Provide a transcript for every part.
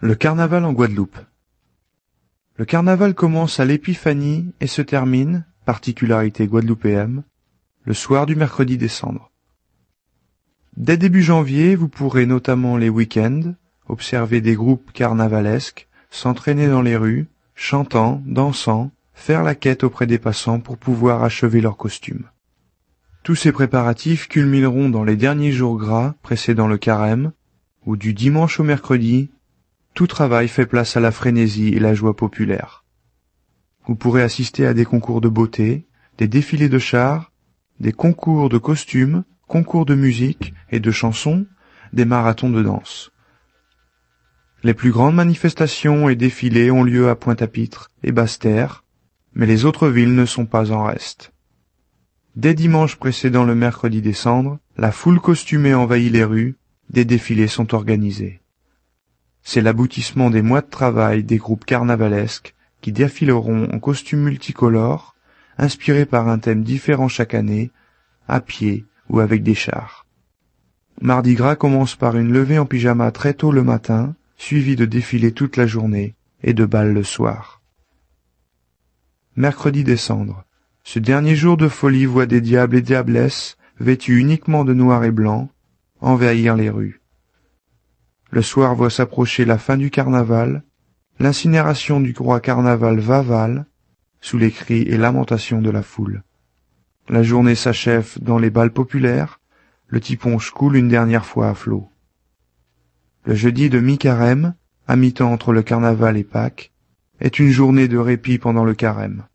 Le carnaval en Guadeloupe. Le carnaval commence à l'épiphanie et se termine, particularité guadeloupéenne, le soir du mercredi décembre. Dès début janvier, vous pourrez notamment les week-ends observer des groupes carnavalesques s'entraîner dans les rues, chantant, dansant, faire la quête auprès des passants pour pouvoir achever leurs costumes. Tous ces préparatifs culmineront dans les derniers jours gras précédant le carême, où du dimanche au mercredi, tout travail fait place à la frénésie et la joie populaire. Vous pourrez assister à des concours de beauté, des défilés de chars, des concours de costumes, concours de musique et de chansons, des marathons de danse. Les plus grandes manifestations et défilés ont lieu à Pointe-à-Pitre et Basse-Terre, mais les autres villes ne sont pas en reste. Dès dimanche précédant le mercredi décembre, la foule costumée envahit les rues, des défilés sont organisés. C'est l'aboutissement des mois de travail des groupes carnavalesques qui défileront en costumes multicolores, inspirés par un thème différent chaque année, à pied ou avec des chars. Mardi Gras commence par une levée en pyjama très tôt le matin, suivie de défilés toute la journée et de balles le soir. Mercredi décembre. Ce dernier jour de folie voit des diables et diablesses, vêtus uniquement de noir et blanc, envahir les rues. Le soir voit s'approcher la fin du carnaval, l'incinération du roi carnaval Vaval, sous les cris et lamentations de la foule. La journée s'achève dans les balles populaires, le tiponche coule une dernière fois à flot. Le jeudi de mi-carême, à mi-temps entre le carnaval et Pâques, est une journée de répit pendant le carême.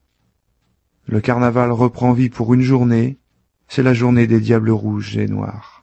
Le carnaval reprend vie pour une journée, c'est la journée des diables rouges et noirs.